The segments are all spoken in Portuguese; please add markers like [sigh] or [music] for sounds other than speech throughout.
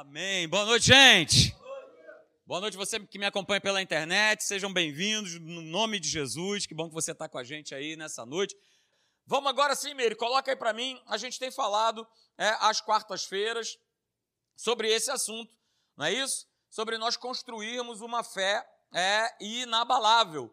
Amém. Boa noite, gente. Boa noite você que me acompanha pela internet. Sejam bem-vindos no nome de Jesus. Que bom que você está com a gente aí nessa noite. Vamos agora sim, Meire, coloca aí para mim. A gente tem falado é, às quartas-feiras sobre esse assunto, não é isso? Sobre nós construirmos uma fé é, inabalável.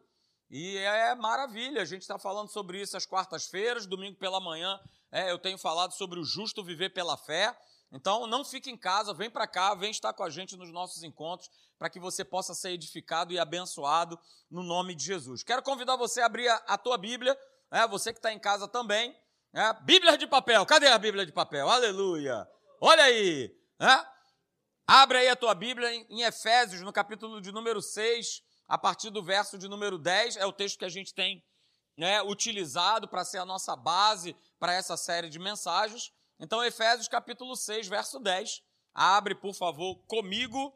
E é maravilha, a gente está falando sobre isso às quartas-feiras, domingo pela manhã, é, eu tenho falado sobre o justo viver pela fé. Então, não fique em casa, vem para cá, vem estar com a gente nos nossos encontros, para que você possa ser edificado e abençoado no nome de Jesus. Quero convidar você a abrir a, a tua Bíblia, é, você que está em casa também. É, Bíblia de papel, cadê a Bíblia de papel? Aleluia! Olha aí! É? Abre aí a tua Bíblia em, em Efésios, no capítulo de número 6, a partir do verso de número 10, é o texto que a gente tem né, utilizado para ser a nossa base para essa série de mensagens. Então, Efésios capítulo 6, verso 10. Abre, por favor, comigo,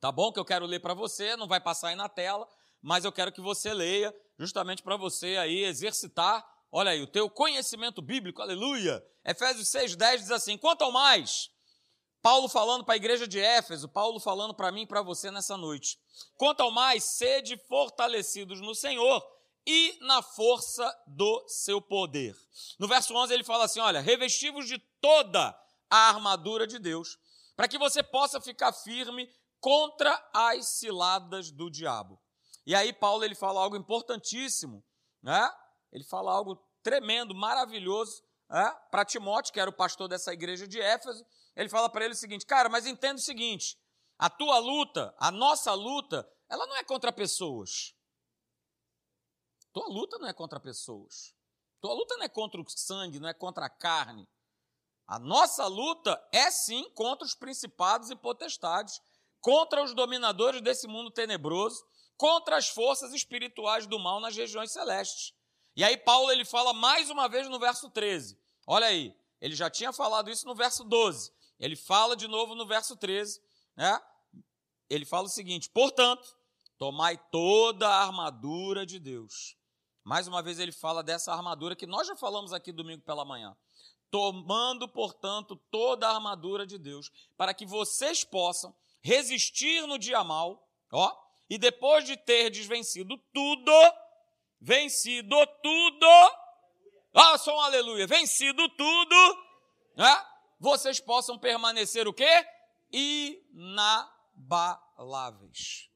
tá bom? Que eu quero ler para você, não vai passar aí na tela, mas eu quero que você leia, justamente para você aí exercitar, olha aí, o teu conhecimento bíblico, aleluia. Efésios 6, 10 diz assim: quanto ao mais, Paulo falando para a igreja de Éfeso, Paulo falando para mim e para você nessa noite. Quanto ao mais, sede fortalecidos no Senhor e na força do seu poder. No verso 11 ele fala assim: olha, revestivos de toda a armadura de Deus, para que você possa ficar firme contra as ciladas do diabo. E aí Paulo ele fala algo importantíssimo, né? Ele fala algo tremendo, maravilhoso, né? para Timóteo, que era o pastor dessa igreja de Éfeso. Ele fala para ele o seguinte: cara, mas entenda o seguinte: a tua luta, a nossa luta, ela não é contra pessoas. Tua luta não é contra pessoas. Tua luta não é contra o sangue, não é contra a carne. A nossa luta é sim contra os principados e potestades, contra os dominadores desse mundo tenebroso, contra as forças espirituais do mal nas regiões celestes. E aí Paulo ele fala mais uma vez no verso 13. Olha aí, ele já tinha falado isso no verso 12. Ele fala de novo no verso 13, né? Ele fala o seguinte: "Portanto, tomai toda a armadura de Deus, mais uma vez ele fala dessa armadura que nós já falamos aqui domingo pela manhã. Tomando, portanto, toda a armadura de Deus, para que vocês possam resistir no dia mal, ó, e depois de ter desvencido tudo, vencido tudo, ah, só um aleluia, vencido tudo, né? Vocês possam permanecer o quê? Inabaláveis.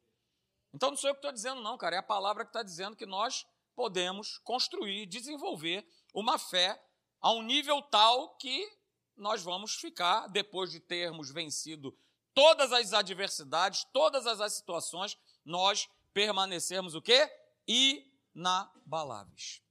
Então não sou eu que estou dizendo, não, cara, é a palavra que está dizendo que nós podemos construir, desenvolver uma fé a um nível tal que nós vamos ficar, depois de termos vencido todas as adversidades, todas as situações, nós permanecermos o quê? Inabaláveis.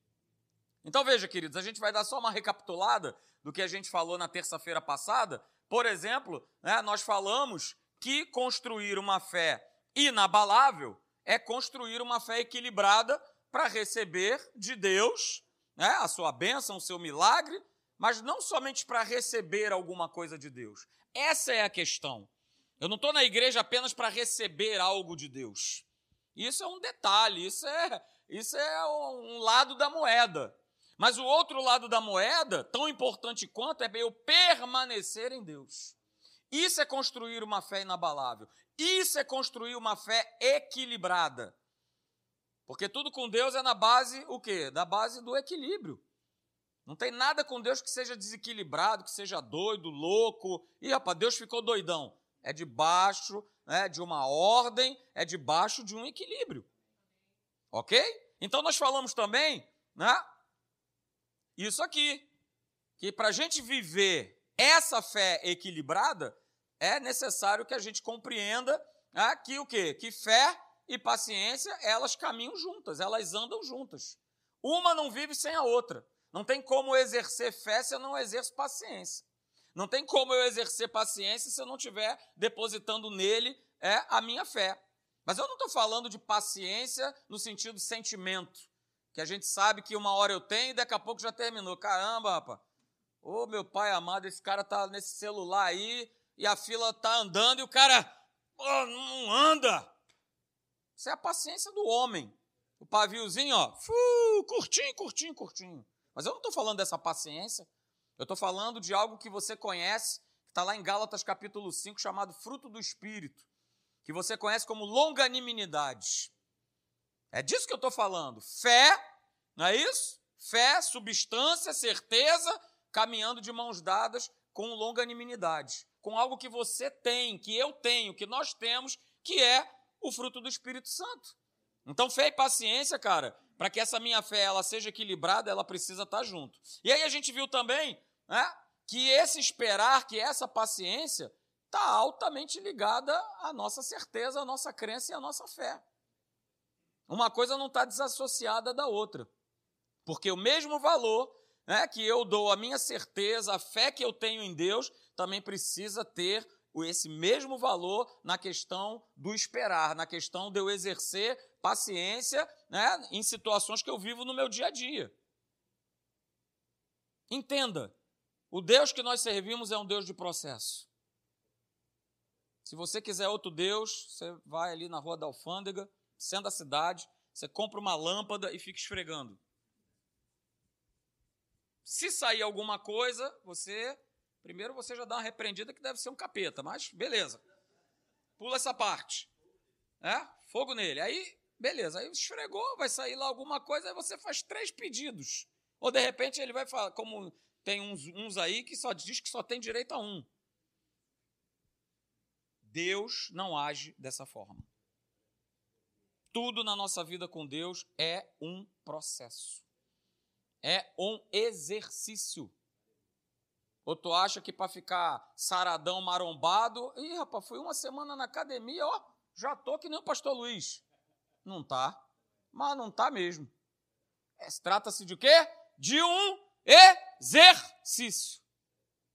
Então veja, queridos, a gente vai dar só uma recapitulada do que a gente falou na terça-feira passada. Por exemplo, né, nós falamos que construir uma fé inabalável é construir uma fé equilibrada para receber de Deus né, a sua bênção, o seu milagre, mas não somente para receber alguma coisa de Deus. Essa é a questão. Eu não estou na igreja apenas para receber algo de Deus. Isso é um detalhe, isso é, isso é um lado da moeda. Mas o outro lado da moeda, tão importante quanto, é eu permanecer em Deus. Isso é construir uma fé inabalável. Isso é construir uma fé equilibrada. Porque tudo com Deus é na base o quê? Da base do equilíbrio. Não tem nada com Deus que seja desequilibrado, que seja doido, louco. E rapaz, Deus ficou doidão. É debaixo né, de uma ordem, é debaixo de um equilíbrio. Ok? Então nós falamos também, né? Isso aqui. Que para a gente viver essa fé equilibrada, é necessário que a gente compreenda né, que o quê? Que fé e paciência, elas caminham juntas, elas andam juntas. Uma não vive sem a outra. Não tem como eu exercer fé se eu não exerço paciência. Não tem como eu exercer paciência se eu não estiver depositando nele é, a minha fé. Mas eu não estou falando de paciência no sentido sentimento, que a gente sabe que uma hora eu tenho e daqui a pouco já terminou. Caramba, rapaz. Ô meu pai amado, esse cara tá nesse celular aí e a fila tá andando e o cara oh, não anda. Isso é a paciência do homem. O paviozinho, ó, fu, curtinho, curtinho, curtinho. Mas eu não estou falando dessa paciência. Eu estou falando de algo que você conhece, que está lá em Gálatas capítulo 5, chamado fruto do Espírito, que você conhece como longanimidade. É disso que eu estou falando. Fé, não é isso? Fé, substância, certeza, caminhando de mãos dadas com longanimidade, com algo que você tem, que eu tenho, que nós temos, que é o fruto do Espírito Santo. Então, fé e paciência, cara, para que essa minha fé ela seja equilibrada, ela precisa estar tá junto. E aí a gente viu também né, que esse esperar, que essa paciência, está altamente ligada à nossa certeza, à nossa crença e à nossa fé. Uma coisa não está desassociada da outra. Porque o mesmo valor né, que eu dou, a minha certeza, a fé que eu tenho em Deus, também precisa ter esse mesmo valor na questão do esperar, na questão de eu exercer paciência né, em situações que eu vivo no meu dia a dia. Entenda, o Deus que nós servimos é um Deus de processo. Se você quiser outro Deus, você vai ali na rua da alfândega, sendo da cidade, você compra uma lâmpada e fica esfregando. Se sair alguma coisa, você primeiro você já dá uma repreendida que deve ser um capeta, mas beleza. Pula essa parte. É? Fogo nele. Aí, beleza. Aí esfregou, vai sair lá alguma coisa, aí você faz três pedidos. Ou de repente ele vai falar, como tem uns, uns aí que só diz que só tem direito a um. Deus não age dessa forma. Tudo na nossa vida com Deus é um processo. É um exercício. Ou tu acha que para ficar saradão, marombado, ih, rapaz, fui uma semana na academia, ó, já tô que nem o pastor Luiz. Não tá. Mas não tá mesmo. É, Trata-se de quê? De um exercício.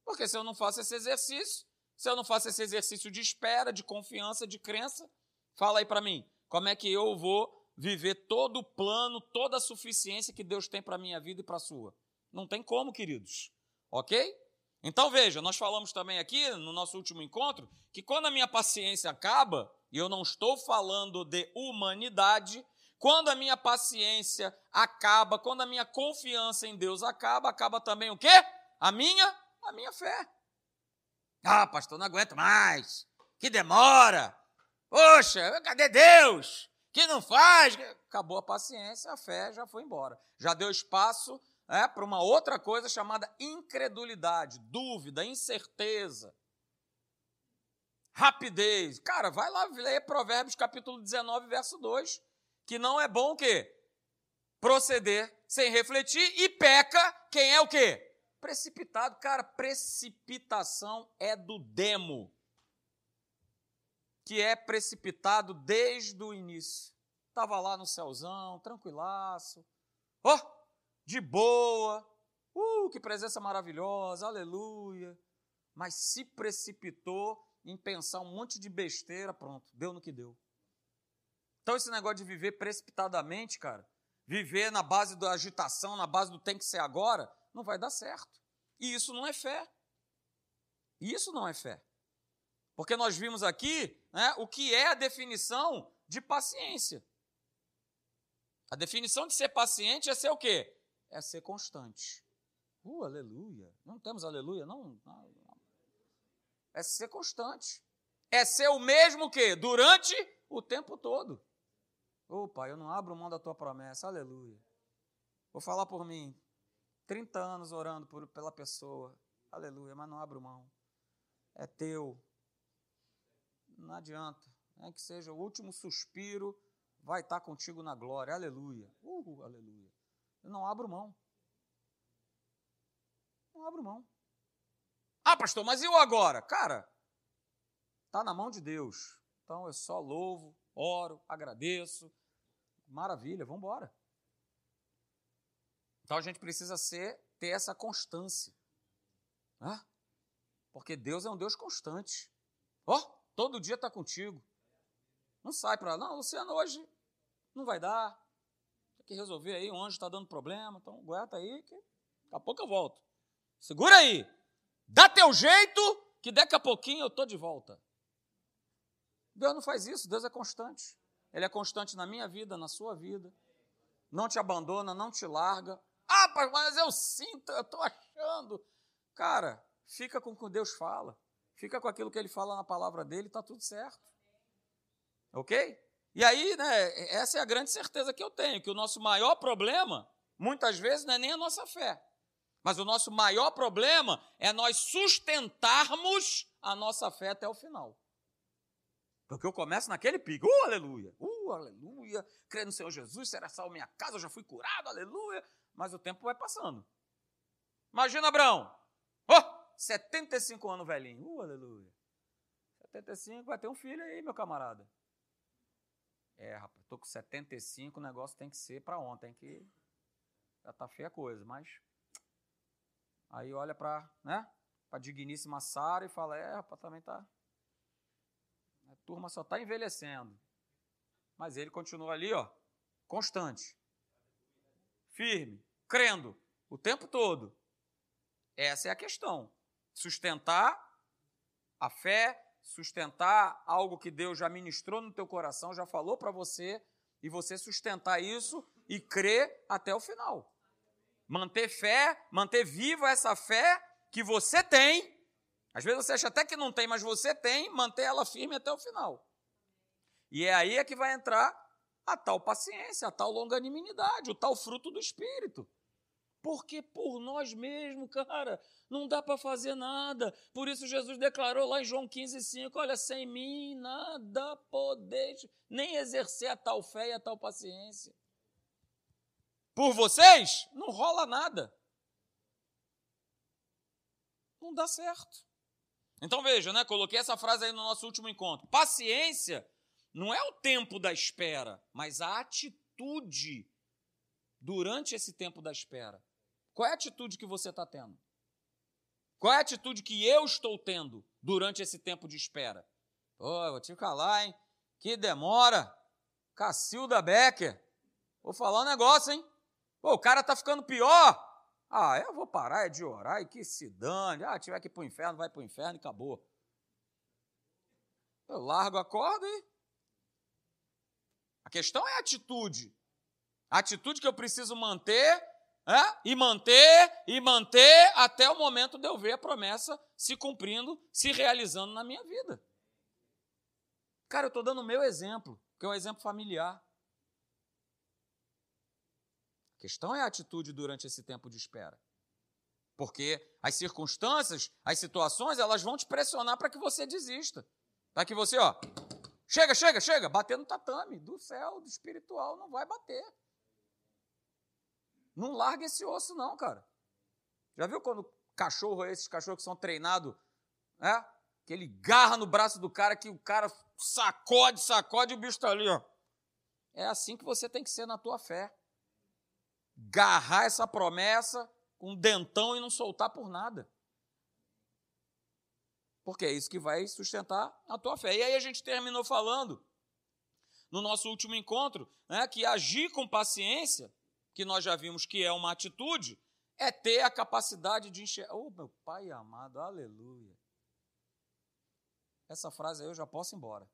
Porque se eu não faço esse exercício, se eu não faço esse exercício de espera, de confiança, de crença, fala aí para mim, como é que eu vou viver todo o plano, toda a suficiência que Deus tem para minha vida e para a sua? Não tem como, queridos. Ok? Então veja, nós falamos também aqui no nosso último encontro que quando a minha paciência acaba, e eu não estou falando de humanidade, quando a minha paciência acaba, quando a minha confiança em Deus acaba, acaba também o quê? A minha, a minha fé. Ah, pastor, não aguento mais. Que demora. Poxa, cadê Deus? Que não faz? Acabou a paciência, a fé já foi embora. Já deu espaço é, para uma outra coisa chamada incredulidade, dúvida, incerteza, rapidez. Cara, vai lá ler Provérbios capítulo 19, verso 2 que não é bom o quê? Proceder sem refletir e peca quem é o quê? Precipitado. Cara, precipitação é do demo, que é precipitado desde o início. Estava lá no céuzão, tranquilaço, ó, oh, de boa, uh, que presença maravilhosa, aleluia. Mas se precipitou em pensar um monte de besteira, pronto, deu no que deu. Então, esse negócio de viver precipitadamente, cara, viver na base da agitação, na base do tem que ser agora, não vai dar certo. E isso não é fé. Isso não é fé. Porque nós vimos aqui né, o que é a definição de paciência. A definição de ser paciente é ser o quê? É ser constante. Uh, aleluia. Não temos aleluia, não? não. É ser constante. É ser o mesmo que durante o tempo todo. Ô oh, pai, eu não abro mão da tua promessa, aleluia. Vou falar por mim. 30 anos orando por, pela pessoa, aleluia, mas não abro mão. É teu. Não adianta. É que seja o último suspiro, vai estar contigo na glória, aleluia. Uh, aleluia. Eu não abro mão. Não abro mão. Ah, pastor, mas eu agora? Cara, está na mão de Deus. Então eu só louvo, oro, agradeço, Maravilha, vamos embora. Então a gente precisa ser, ter essa constância. Né? Porque Deus é um Deus constante. Ó, oh, todo dia está contigo. Não sai para lá. Não, Luciano, hoje não vai dar. Que resolver aí, o anjo está dando problema. Então, aguenta aí, que daqui a pouco eu volto. Segura aí. Dá teu jeito, que daqui a pouquinho eu estou de volta. Deus não faz isso, Deus é constante. Ele é constante na minha vida, na sua vida. Não te abandona, não te larga. Ah, mas eu sinto, eu estou achando. Cara, fica com o que Deus fala. fica com aquilo que ele fala na palavra dele, está tudo certo. Ok? E aí, né, essa é a grande certeza que eu tenho, que o nosso maior problema, muitas vezes, não é nem a nossa fé. Mas o nosso maior problema é nós sustentarmos a nossa fé até o final. Porque eu começo naquele pico, uh, aleluia, uh, aleluia, creio no Senhor Jesus, será salvo minha casa, eu já fui curado, aleluia. Mas o tempo vai passando. Imagina, Abraão, oh, 75 anos velhinho, uh, aleluia. 75, vai ter um filho aí, meu camarada. É, rapaz, tô com 75, o negócio tem que ser para ontem, que já tá feia a coisa, mas aí olha para, né, para digníssima Sara e fala: "É, rapaz, também tá a turma só tá envelhecendo". Mas ele continua ali, ó, constante. Firme, crendo o tempo todo. Essa é a questão. Sustentar a fé, sustentar algo que Deus já ministrou no teu coração, já falou para você, e você sustentar isso e crer até o final. Manter fé, manter viva essa fé que você tem. Às vezes você acha até que não tem, mas você tem, manter ela firme até o final. E é aí é que vai entrar a tal paciência, a tal longanimidade, o tal fruto do Espírito. Porque por nós mesmos, cara, não dá para fazer nada. Por isso Jesus declarou lá em João 15, 5, olha, sem mim nada podeis, nem exercer a tal fé e a tal paciência. Por vocês, não rola nada. Não dá certo. Então veja, né? Coloquei essa frase aí no nosso último encontro. Paciência não é o tempo da espera, mas a atitude durante esse tempo da espera. Qual é a atitude que você está tendo? Qual é a atitude que eu estou tendo durante esse tempo de espera? Pô, vou te falar, hein? Que demora. Cacilda Becker. Vou falar um negócio, hein? Pô, o cara tá ficando pior. Ah, eu vou parar de orar e que se dane. Ah, tiver que ir para o inferno, vai para o inferno e acabou. Eu largo a corda e. A questão é a atitude. A atitude que eu preciso manter é? e manter, e manter até o momento de eu ver a promessa se cumprindo, se realizando na minha vida. Cara, eu estou dando o meu exemplo, que é um exemplo familiar. A questão é a atitude durante esse tempo de espera. Porque as circunstâncias, as situações, elas vão te pressionar para que você desista. Para que você, ó, chega, chega, chega, bater no tatame do céu, do espiritual, não vai bater. Não larga esse osso, não, cara. Já viu quando cachorro, esses cachorros que são treinados, né? Que ele garra no braço do cara, que o cara sacode, sacode e o bicho está ali, ó. É assim que você tem que ser na tua fé. Garrar essa promessa com um dentão e não soltar por nada. Porque é isso que vai sustentar a tua fé. E aí a gente terminou falando, no nosso último encontro, né, que agir com paciência que nós já vimos que é uma atitude, é ter a capacidade de enxergar. Oh, meu Pai amado, aleluia. Essa frase aí eu já posso ir embora.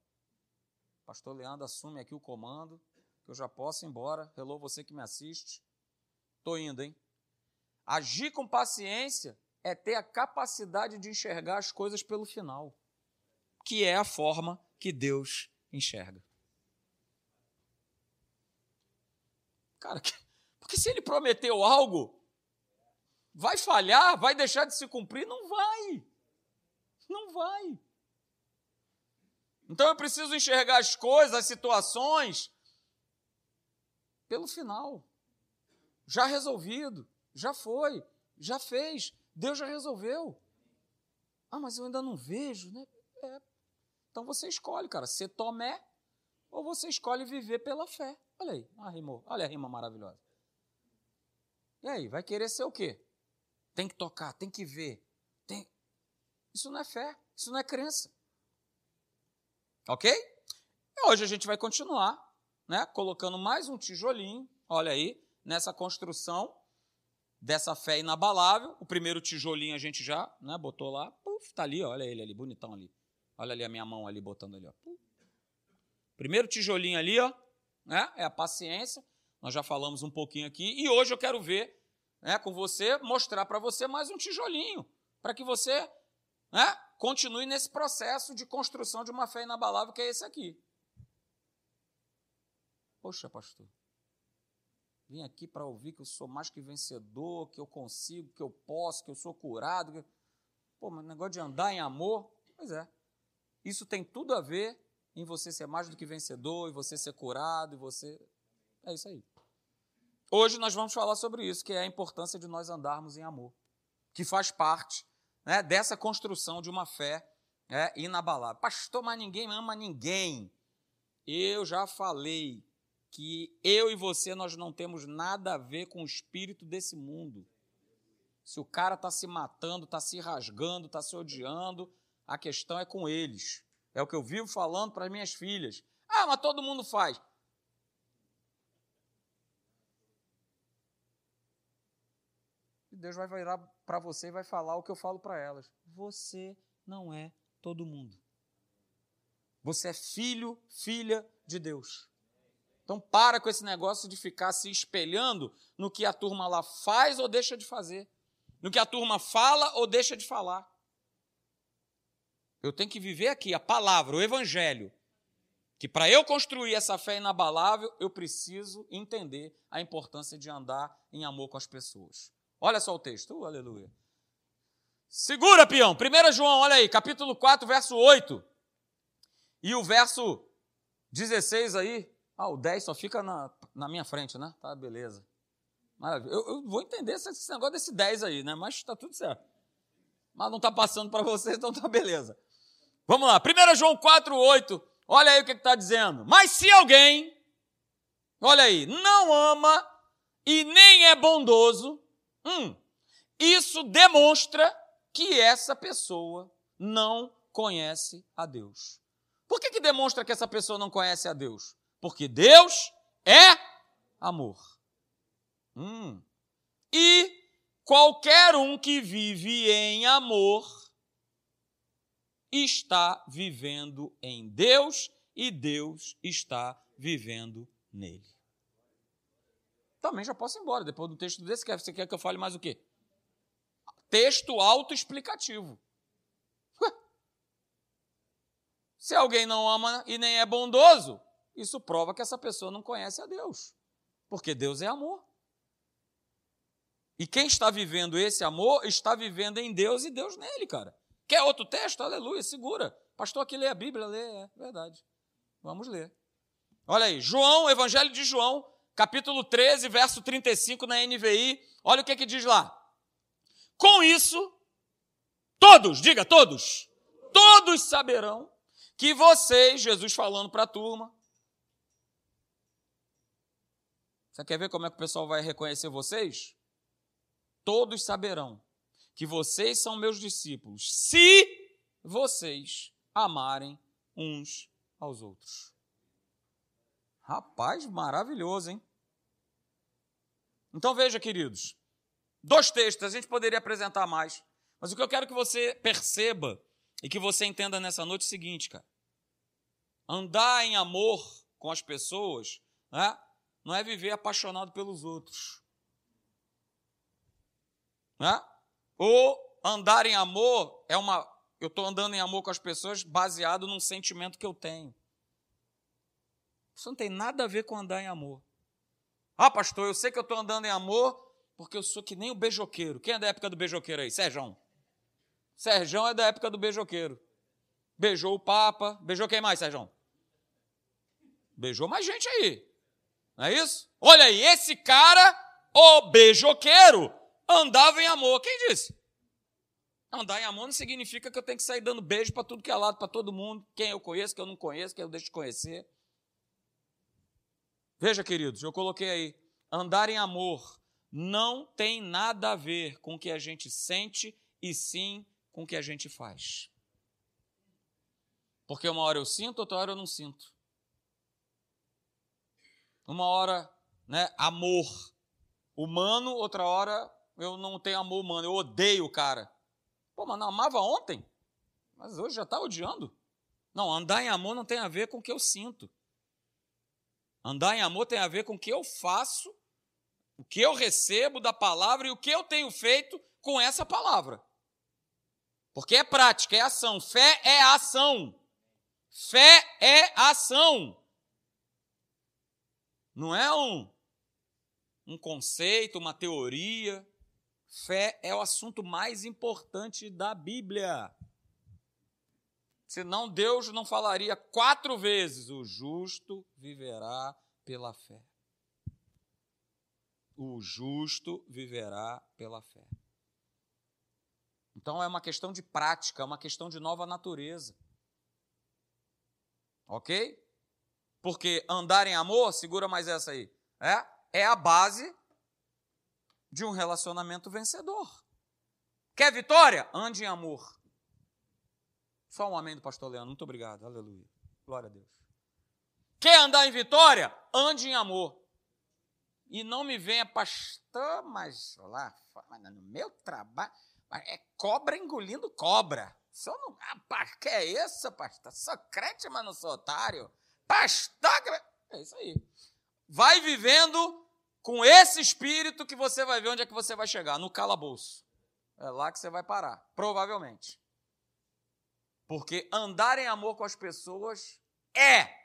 Pastor Leandro assume aqui o comando, que eu já posso ir embora. Hello, você que me assiste. Estou indo, hein? Agir com paciência é ter a capacidade de enxergar as coisas pelo final, que é a forma que Deus enxerga. Cara, que, porque se ele prometeu algo, vai falhar, vai deixar de se cumprir? Não vai. Não vai. Então eu preciso enxergar as coisas, as situações, pelo final. Já resolvido, já foi, já fez, Deus já resolveu. Ah, mas eu ainda não vejo, né? É. Então você escolhe, cara, ser Tomé ou você escolhe viver pela fé. Olha aí, ah, rimou. olha a rima maravilhosa. E aí, vai querer ser o quê? Tem que tocar, tem que ver. Tem... Isso não é fé, isso não é crença. Ok? E hoje a gente vai continuar, né? Colocando mais um tijolinho, olha aí, nessa construção dessa fé inabalável. O primeiro tijolinho a gente já né, botou lá, puf, tá ali, olha ele ali, bonitão ali. Olha ali a minha mão ali, botando ali, ó. Primeiro tijolinho ali, ó, né, é a paciência. Nós já falamos um pouquinho aqui. E hoje eu quero ver né, com você, mostrar para você mais um tijolinho, para que você né, continue nesse processo de construção de uma fé inabalável que é esse aqui. Poxa, pastor, vim aqui para ouvir que eu sou mais que vencedor, que eu consigo, que eu posso, que eu sou curado. Que... Pô, mas negócio de andar em amor, pois é. Isso tem tudo a ver em você ser mais do que vencedor, e você ser curado, e você. É isso aí. Hoje nós vamos falar sobre isso, que é a importância de nós andarmos em amor, que faz parte né, dessa construção de uma fé é, inabalável. Pastor, mas ninguém ama ninguém. Eu já falei que eu e você nós não temos nada a ver com o espírito desse mundo. Se o cara está se matando, está se rasgando, está se odiando, a questão é com eles. É o que eu vivo falando para as minhas filhas. Ah, mas todo mundo faz. E Deus vai virar para você e vai falar o que eu falo para elas. Você não é todo mundo. Você é filho, filha de Deus. Então para com esse negócio de ficar se espelhando no que a turma lá faz ou deixa de fazer, no que a turma fala ou deixa de falar. Eu tenho que viver aqui a palavra, o evangelho. Que para eu construir essa fé inabalável, eu preciso entender a importância de andar em amor com as pessoas. Olha só o texto, uh, aleluia. Segura, peão. 1 João, olha aí, capítulo 4, verso 8. E o verso 16 aí. Ah, o 10 só fica na, na minha frente, né? Tá, beleza. Maravilha. Eu, eu vou entender esse, esse, negócio desse 10 aí, né? Mas tá tudo certo. Mas não tá passando para vocês, [laughs] então tá beleza. Vamos lá, 1 João 4, 8. Olha aí o que está dizendo. Mas se alguém, olha aí, não ama e nem é bondoso, hum, isso demonstra que essa pessoa não conhece a Deus. Por que, que demonstra que essa pessoa não conhece a Deus? Porque Deus é amor. Hum. E qualquer um que vive em amor está vivendo em Deus e Deus está vivendo nele. Também já posso ir embora. Depois do texto desse, você quer que eu fale mais o quê? Texto autoexplicativo. Se alguém não ama e nem é bondoso, isso prova que essa pessoa não conhece a Deus. Porque Deus é amor. E quem está vivendo esse amor está vivendo em Deus e Deus nele, cara. Quer outro texto? Aleluia, segura. Pastor aqui lê a Bíblia, lê, é verdade. Vamos ler. Olha aí, João, Evangelho de João, capítulo 13, verso 35 na NVI. Olha o que, que diz lá. Com isso, todos, diga todos, todos saberão que vocês, Jesus falando para a turma, você quer ver como é que o pessoal vai reconhecer vocês? Todos saberão que vocês são meus discípulos, se vocês amarem uns aos outros. Rapaz, maravilhoso, hein? Então veja, queridos, dois textos, a gente poderia apresentar mais, mas o que eu quero que você perceba e que você entenda nessa noite é o seguinte, cara. Andar em amor com as pessoas né, não é viver apaixonado pelos outros. Né? Ou andar em amor é uma. Eu estou andando em amor com as pessoas baseado num sentimento que eu tenho. Isso não tem nada a ver com andar em amor. Ah, pastor, eu sei que eu estou andando em amor porque eu sou que nem o beijoqueiro. Quem é da época do beijoqueiro aí? Sérgio. Sérgio é da época do beijoqueiro. Beijou o Papa. Beijou quem mais, Sérgio? Beijou mais gente aí. Não é isso? Olha aí, esse cara, o beijoqueiro, andava em amor. Quem disse? Andar em amor não significa que eu tenho que sair dando beijo para tudo que é lado, para todo mundo, quem eu conheço, quem eu não conheço, quem eu deixo de conhecer. Veja, queridos, eu coloquei aí, andar em amor não tem nada a ver com o que a gente sente e sim com o que a gente faz. Porque uma hora eu sinto, outra hora eu não sinto. Uma hora, né, amor humano, outra hora eu não tenho amor humano, eu odeio o cara. Pô, mas não amava ontem, mas hoje já está odiando. Não, andar em amor não tem a ver com o que eu sinto. Andar em amor tem a ver com o que eu faço, o que eu recebo da palavra e o que eu tenho feito com essa palavra. Porque é prática, é ação. Fé é ação. Fé é ação. Não é um, um conceito, uma teoria. Fé é o assunto mais importante da Bíblia. Senão Deus não falaria quatro vezes: o justo viverá pela fé. O justo viverá pela fé. Então é uma questão de prática, é uma questão de nova natureza. Ok? Porque andar em amor, segura mais essa aí, é, é a base de um relacionamento vencedor. Quer vitória? Ande em amor. Só um amém do pastor Leandro. Muito obrigado. Aleluia. Glória a Deus. Quer andar em vitória? Ande em amor. E não me venha, pastor, mas lá, no meu trabalho. É cobra engolindo cobra. Só não. Ah, que é isso, pastor? Sou crente, mas não sou otário. Pastor. É isso aí. Vai vivendo com esse espírito que você vai ver onde é que você vai chegar no calabouço. É lá que você vai parar, provavelmente. Porque andar em amor com as pessoas é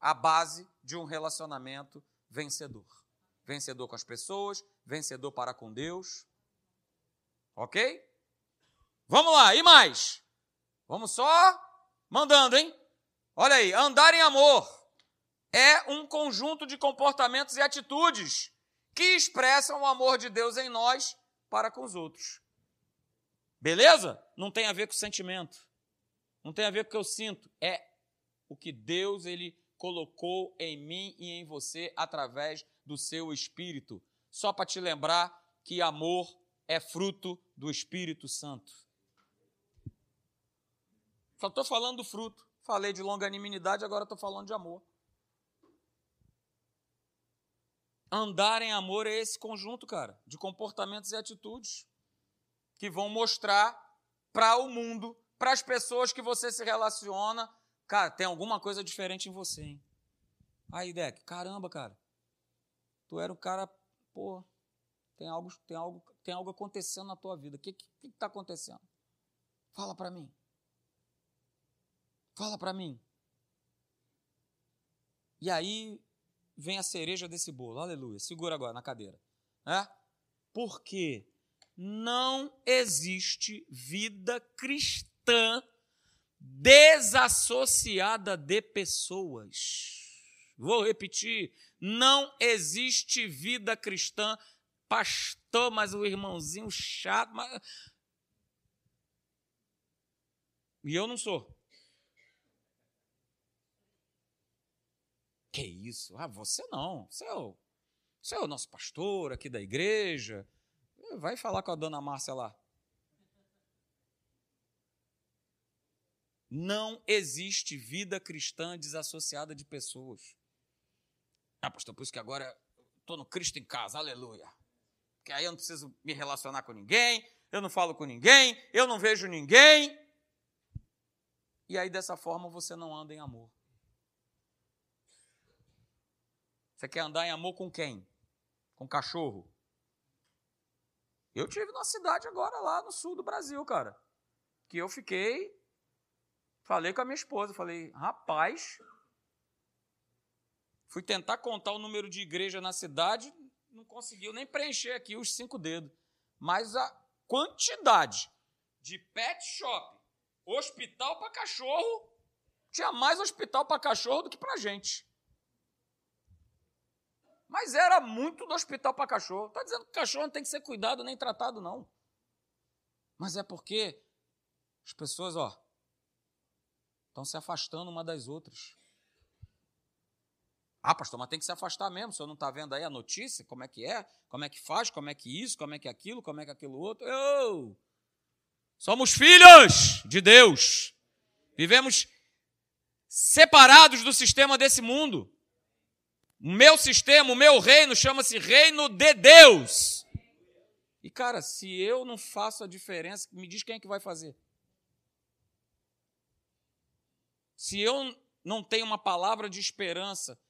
a base de um relacionamento vencedor. Vencedor com as pessoas, vencedor para com Deus, Ok? Vamos lá, e mais? Vamos só mandando, hein? Olha aí, andar em amor é um conjunto de comportamentos e atitudes que expressam o amor de Deus em nós para com os outros. Beleza? Não tem a ver com sentimento. Não tem a ver com o que eu sinto. É o que Deus ele colocou em mim e em você através do seu espírito. Só para te lembrar que amor é fruto do Espírito Santo. Só estou falando do fruto. Falei de longanimidade, agora estou falando de amor. Andar em amor é esse conjunto, cara, de comportamentos e atitudes que vão mostrar para o mundo, para as pessoas que você se relaciona, cara, tem alguma coisa diferente em você, hein? Aí, Deck, caramba, cara. Tu era um cara, pô, tem algo, tem algo, tem algo acontecendo na tua vida. O que está acontecendo? Fala para mim. Fala para mim. E aí vem a cereja desse bolo. Aleluia. Segura agora na cadeira. É? Porque não existe vida cristã desassociada de pessoas. Vou repetir: não existe vida cristã pastor, mas o irmãozinho chato. Mas... E eu não sou. Que isso? Ah, você não. Você é, o, você é o nosso pastor aqui da igreja. Vai falar com a dona Márcia lá. Não existe vida cristã desassociada de pessoas. Ah, pastor, por isso que agora estou no Cristo em casa, aleluia que aí eu não preciso me relacionar com ninguém, eu não falo com ninguém, eu não vejo ninguém. E aí dessa forma você não anda em amor. Você quer andar em amor com quem? Com cachorro? Eu tive numa cidade agora lá no sul do Brasil, cara, que eu fiquei, falei com a minha esposa, falei, rapaz, fui tentar contar o número de igreja na cidade, não conseguiu nem preencher aqui os cinco dedos. Mas a quantidade de pet shop, hospital para cachorro, tinha mais hospital para cachorro do que para gente. Mas era muito do hospital para cachorro. Está dizendo que cachorro não tem que ser cuidado nem tratado, não. Mas é porque as pessoas, ó, estão se afastando uma das outras. Ah, pastor, mas tem que se afastar mesmo. O senhor não está vendo aí a notícia? Como é que é? Como é que faz? Como é que isso? Como é que aquilo? Como é que aquilo outro? Eu! Somos filhos de Deus. Vivemos separados do sistema desse mundo. O meu sistema, o meu reino chama-se Reino de Deus. E cara, se eu não faço a diferença, me diz quem é que vai fazer. Se eu não tenho uma palavra de esperança,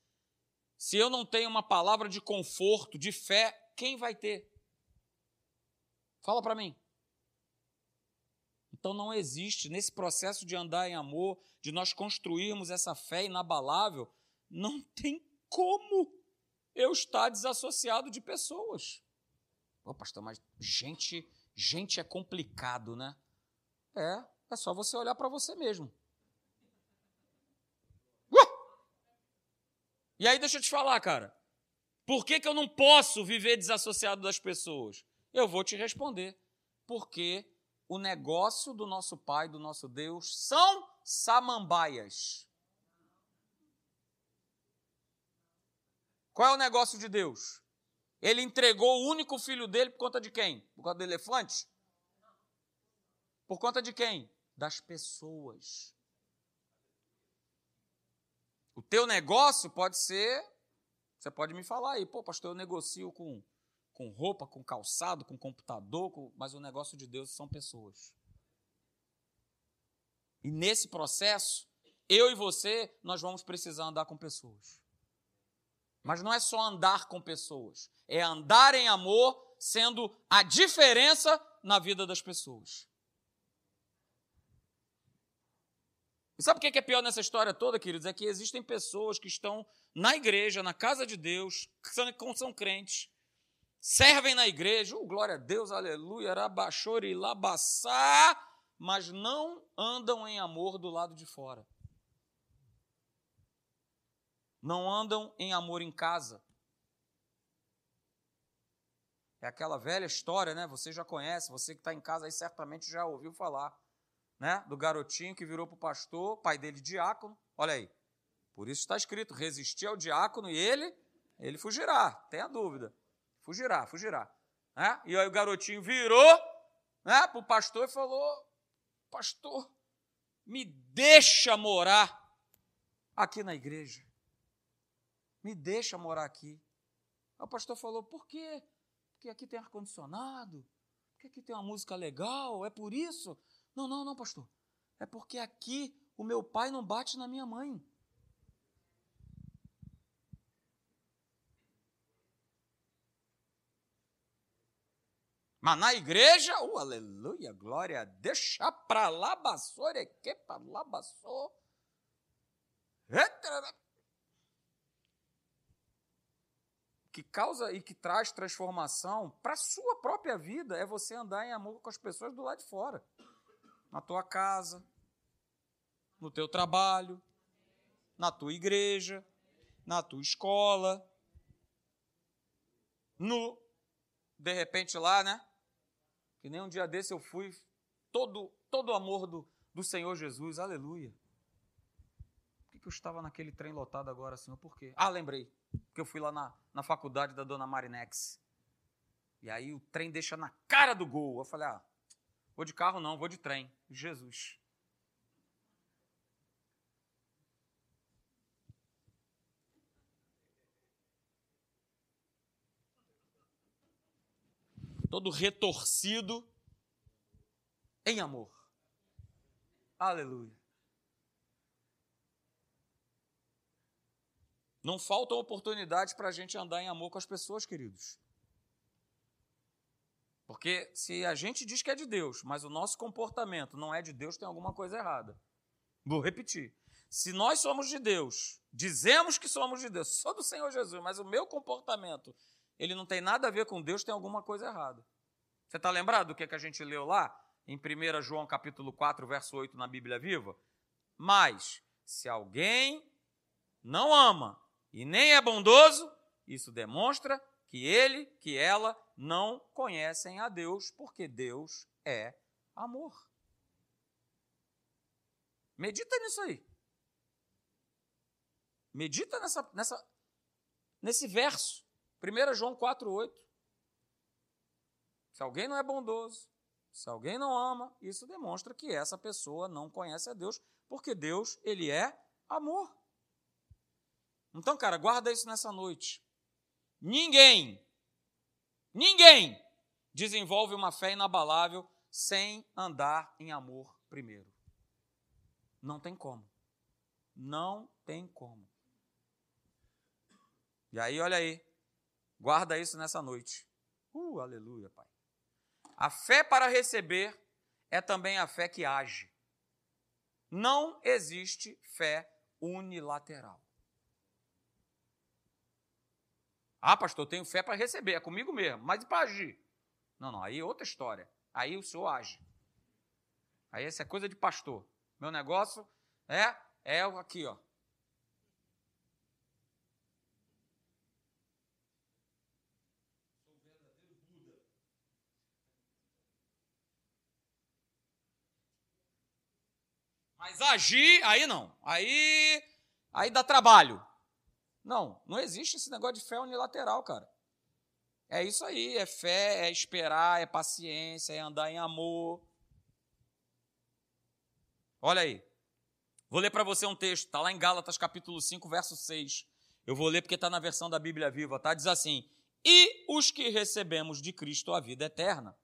se eu não tenho uma palavra de conforto, de fé, quem vai ter? Fala para mim. Então não existe, nesse processo de andar em amor, de nós construirmos essa fé inabalável, não tem como eu estar desassociado de pessoas. Pô, pastor, mas gente, gente é complicado, né? É, é só você olhar para você mesmo. Uh! E aí deixa eu te falar, cara. Por que, que eu não posso viver desassociado das pessoas? Eu vou te responder. Porque o negócio do nosso Pai, do nosso Deus, são samambaias. Qual é o negócio de Deus? Ele entregou o único filho dele por conta de quem? Por conta do elefante? Por conta de quem? Das pessoas. Teu negócio pode ser, você pode me falar aí, pô, pastor, eu negocio com com roupa, com calçado, com computador, com... mas o negócio de Deus são pessoas. E nesse processo, eu e você, nós vamos precisar andar com pessoas. Mas não é só andar com pessoas, é andar em amor, sendo a diferença na vida das pessoas. E sabe o que é pior nessa história toda, queridos? É que existem pessoas que estão na igreja, na casa de Deus, que são, são crentes, servem na igreja, oh, glória a Deus, aleluia, rabachori, labaçá, mas não andam em amor do lado de fora. Não andam em amor em casa. É aquela velha história, né? Você já conhece, você que está em casa aí certamente já ouviu falar, né? Do garotinho que virou para o pastor, pai dele diácono. Olha aí. Por isso está escrito: resistir ao diácono e ele, ele fugirá, tenha dúvida. Fugirá, fugirá. Né? E aí o garotinho virou né, para o pastor e falou: Pastor, me deixa morar aqui na igreja. Me deixa morar aqui. Aí o pastor falou: Por quê? Porque aqui tem ar-condicionado, porque aqui tem uma música legal, é por isso? Não, não, não, pastor. É porque aqui o meu pai não bate na minha mãe. Mas na igreja, uh, aleluia, glória, deixa para lá, bassou, que para lá, bassou. Que causa e que traz transformação para a sua própria vida é você andar em amor com as pessoas do lado de fora. Na tua casa, no teu trabalho, na tua igreja, na tua escola, no, de repente lá, né? Que nem um dia desse eu fui, todo, todo o amor do, do Senhor Jesus, aleluia. Por que, que eu estava naquele trem lotado agora, Senhor? Por quê? Ah, lembrei. Porque eu fui lá na, na faculdade da dona Marinex. E aí o trem deixa na cara do gol. Eu falei, ah, vou de carro não, vou de trem. Jesus. todo retorcido em amor. Aleluia. Não faltam oportunidades para a gente andar em amor com as pessoas, queridos. Porque se a gente diz que é de Deus, mas o nosso comportamento não é de Deus, tem alguma coisa errada. Vou repetir. Se nós somos de Deus, dizemos que somos de Deus, [laughs] sou do Senhor Jesus, mas o meu comportamento ele não tem nada a ver com Deus, tem alguma coisa errada. Você está lembrado do que, que a gente leu lá? Em 1 João capítulo 4, verso 8, na Bíblia Viva? Mas, se alguém não ama e nem é bondoso, isso demonstra que ele, que ela não conhecem a Deus, porque Deus é amor. Medita nisso aí. Medita nessa, nessa, nesse verso. 1 João 4,8. Se alguém não é bondoso, se alguém não ama, isso demonstra que essa pessoa não conhece a Deus, porque Deus, ele é amor. Então, cara, guarda isso nessa noite. Ninguém, ninguém desenvolve uma fé inabalável sem andar em amor primeiro. Não tem como. Não tem como. E aí, olha aí, Guarda isso nessa noite. Uh, aleluia, Pai. A fé para receber é também a fé que age. Não existe fé unilateral. Ah, pastor, eu tenho fé para receber, é comigo mesmo, mas e para agir? Não, não, aí é outra história. Aí o senhor age. Aí essa é coisa de pastor. Meu negócio é, é aqui, ó. Mas agir, aí não. Aí, aí dá trabalho. Não, não existe esse negócio de fé unilateral, cara. É isso aí, é fé, é esperar, é paciência, é andar em amor. Olha aí. Vou ler para você um texto, está lá em Gálatas capítulo 5, verso 6. Eu vou ler porque está na versão da Bíblia Viva, tá? Diz assim: E os que recebemos de Cristo a vida eterna,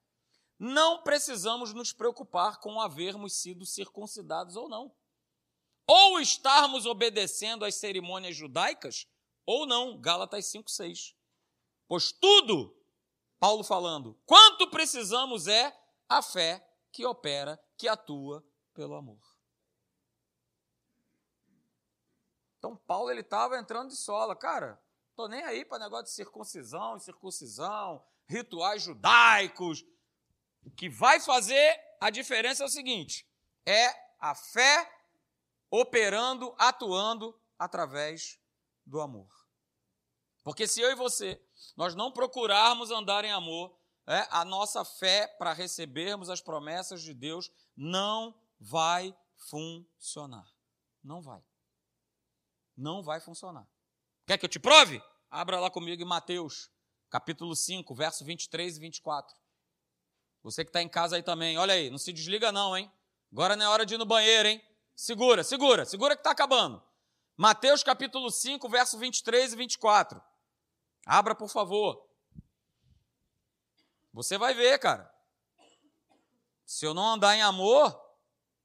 não precisamos nos preocupar com havermos sido circuncidados ou não. Ou estarmos obedecendo às cerimônias judaicas, ou não. Gálatas 5, 6. Pois tudo, Paulo falando, quanto precisamos é a fé que opera, que atua pelo amor. Então Paulo ele estava entrando de sola, cara. Tô nem aí para negócio de circuncisão, circuncisão, rituais judaicos. O que vai fazer a diferença é o seguinte: é a fé operando, atuando através do amor. Porque se eu e você, nós não procurarmos andar em amor, é, a nossa fé para recebermos as promessas de Deus não vai funcionar. Não vai. Não vai funcionar. Quer que eu te prove? Abra lá comigo em Mateus, capítulo 5, verso 23 e 24. Você que está em casa aí também, olha aí, não se desliga não, hein? Agora não é hora de ir no banheiro, hein? Segura, segura, segura que está acabando. Mateus capítulo 5, verso 23 e 24. Abra, por favor. Você vai ver, cara. Se eu não andar em amor,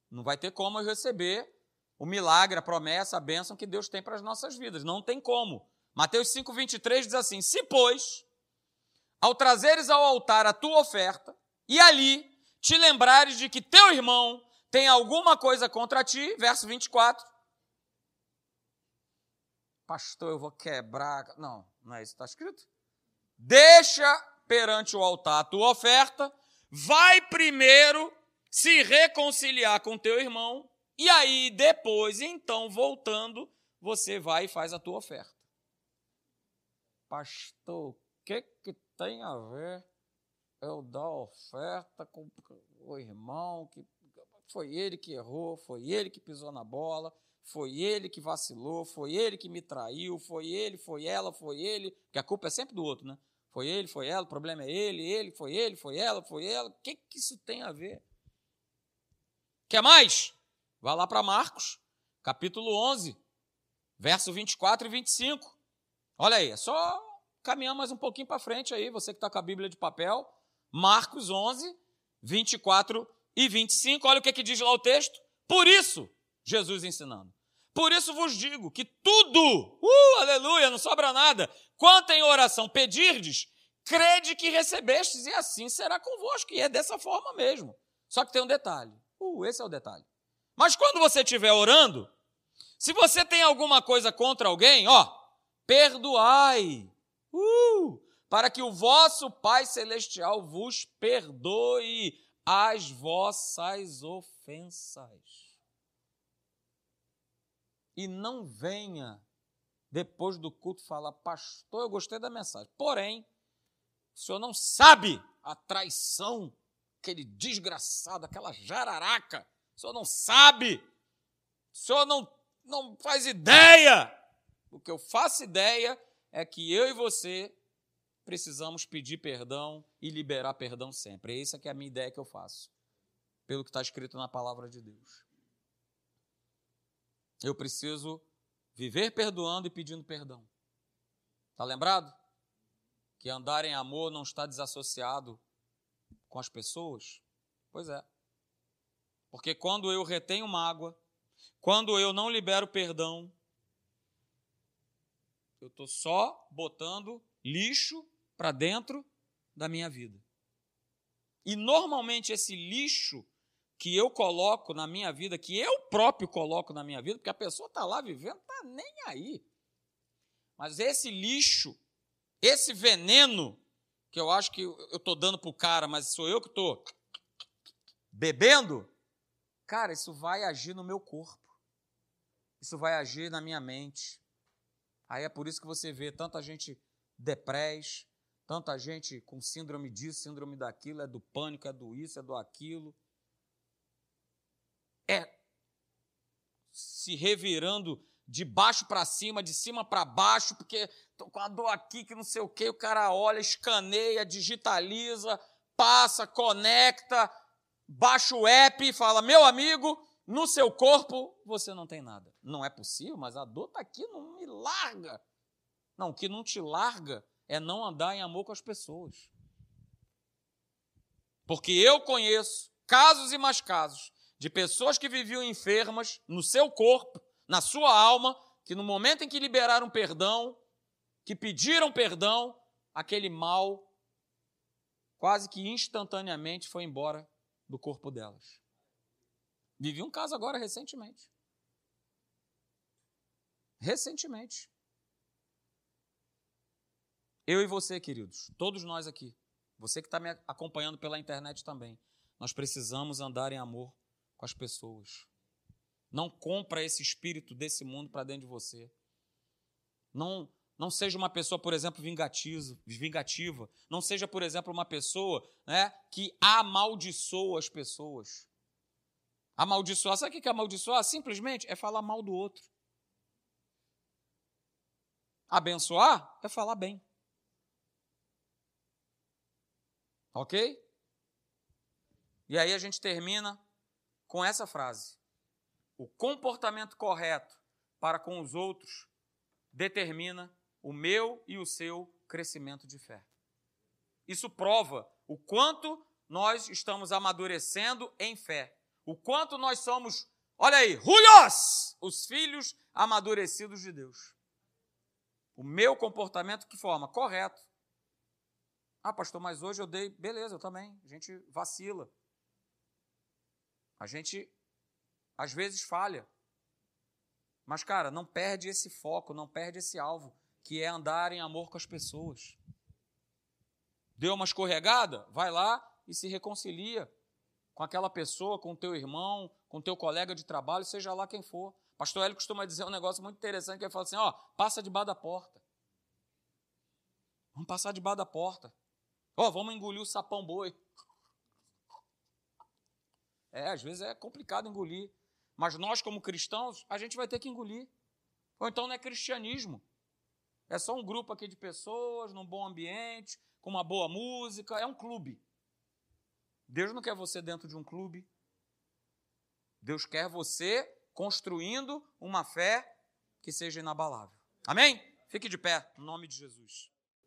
não vai ter como eu receber o milagre, a promessa, a bênção que Deus tem para as nossas vidas. Não tem como. Mateus 5, 23 diz assim: Se, pois, ao trazeres ao altar a tua oferta, e ali te lembrares de que teu irmão tem alguma coisa contra ti, verso 24. Pastor, eu vou quebrar. Não, não é isso que está escrito. Deixa perante o altar a tua oferta, vai primeiro se reconciliar com teu irmão, e aí depois, então, voltando, você vai e faz a tua oferta. Pastor, o que, que tem a ver eu dar oferta com o irmão que foi ele que errou, foi ele que pisou na bola, foi ele que vacilou, foi ele que me traiu, foi ele, foi ela, foi ele, que a culpa é sempre do outro, né? Foi ele, foi ela, o problema é ele, ele, foi ele, foi ela, foi ela. O que, que isso tem a ver? Quer mais? Vá lá para Marcos, capítulo 11, verso 24 e 25. Olha aí, é só caminhar mais um pouquinho para frente aí, você que está com a Bíblia de papel. Marcos 11, 24 e 25, olha o que, que diz lá o texto. Por isso, Jesus ensinando. Por isso vos digo que tudo, uh, aleluia, não sobra nada, quanto em oração pedirdes, crede que recebestes, e assim será convosco. E é dessa forma mesmo. Só que tem um detalhe. Uh, esse é o detalhe. Mas quando você estiver orando, se você tem alguma coisa contra alguém, ó, perdoai. Uh, para que o vosso Pai Celestial vos perdoe as vossas ofensas. E não venha depois do culto falar, pastor, eu gostei da mensagem. Porém, o senhor não sabe a traição, aquele desgraçado, aquela jararaca. O senhor não sabe. O senhor não, não faz ideia. O que eu faço ideia é que eu e você precisamos pedir perdão e liberar perdão sempre. Essa é a minha ideia que eu faço, pelo que está escrito na palavra de Deus. Eu preciso viver perdoando e pedindo perdão. Está lembrado? Que andar em amor não está desassociado com as pessoas? Pois é. Porque quando eu retenho mágoa, quando eu não libero perdão, eu estou só botando lixo para dentro da minha vida. E normalmente esse lixo que eu coloco na minha vida, que eu próprio coloco na minha vida, porque a pessoa está lá vivendo, está nem aí. Mas esse lixo, esse veneno, que eu acho que eu estou dando para o cara, mas sou eu que estou bebendo, cara, isso vai agir no meu corpo. Isso vai agir na minha mente. Aí é por isso que você vê tanta gente depressa, tanta gente com síndrome disso, síndrome daquilo, é do pânico, é do isso, é do aquilo é se revirando de baixo para cima, de cima para baixo, porque tô com a dor aqui que não sei o que, o cara olha, escaneia, digitaliza, passa, conecta, baixa o app e fala: "Meu amigo, no seu corpo você não tem nada". Não é possível, mas a dor está aqui, não me larga. Não, o que não te larga é não andar em amor com as pessoas. Porque eu conheço casos e mais casos de pessoas que viviam enfermas no seu corpo, na sua alma, que no momento em que liberaram perdão, que pediram perdão, aquele mal quase que instantaneamente foi embora do corpo delas. Vivi um caso agora recentemente. Recentemente. Eu e você, queridos, todos nós aqui, você que está me acompanhando pela internet também, nós precisamos andar em amor com as pessoas. Não compra esse espírito desse mundo para dentro de você. Não não seja uma pessoa, por exemplo, vingativa. Não seja, por exemplo, uma pessoa né, que amaldiçoa as pessoas. Amaldiçoar, sabe o que é amaldiçoar? Simplesmente é falar mal do outro. Abençoar é falar bem. Ok? E aí a gente termina com essa frase: O comportamento correto para com os outros determina o meu e o seu crescimento de fé. Isso prova o quanto nós estamos amadurecendo em fé, o quanto nós somos, olha aí, ruios, os filhos amadurecidos de Deus. O meu comportamento que forma correto. Ah, pastor, mas hoje eu dei, beleza, eu também. A gente vacila. A gente às vezes falha. Mas, cara, não perde esse foco, não perde esse alvo, que é andar em amor com as pessoas. Deu uma escorregada? Vai lá e se reconcilia com aquela pessoa, com o teu irmão, com o teu colega de trabalho, seja lá quem for. Pastor Hélio costuma dizer um negócio muito interessante, que ele fala assim, ó, passa debaixo da porta. Vamos passar debaixo da porta. Ó, vamos engolir o sapão boi. É, às vezes é complicado engolir. Mas nós, como cristãos, a gente vai ter que engolir. Ou então não é cristianismo. É só um grupo aqui de pessoas, num bom ambiente, com uma boa música. É um clube. Deus não quer você dentro de um clube. Deus quer você construindo uma fé que seja inabalável. Amém? Fique de pé, em nome de Jesus.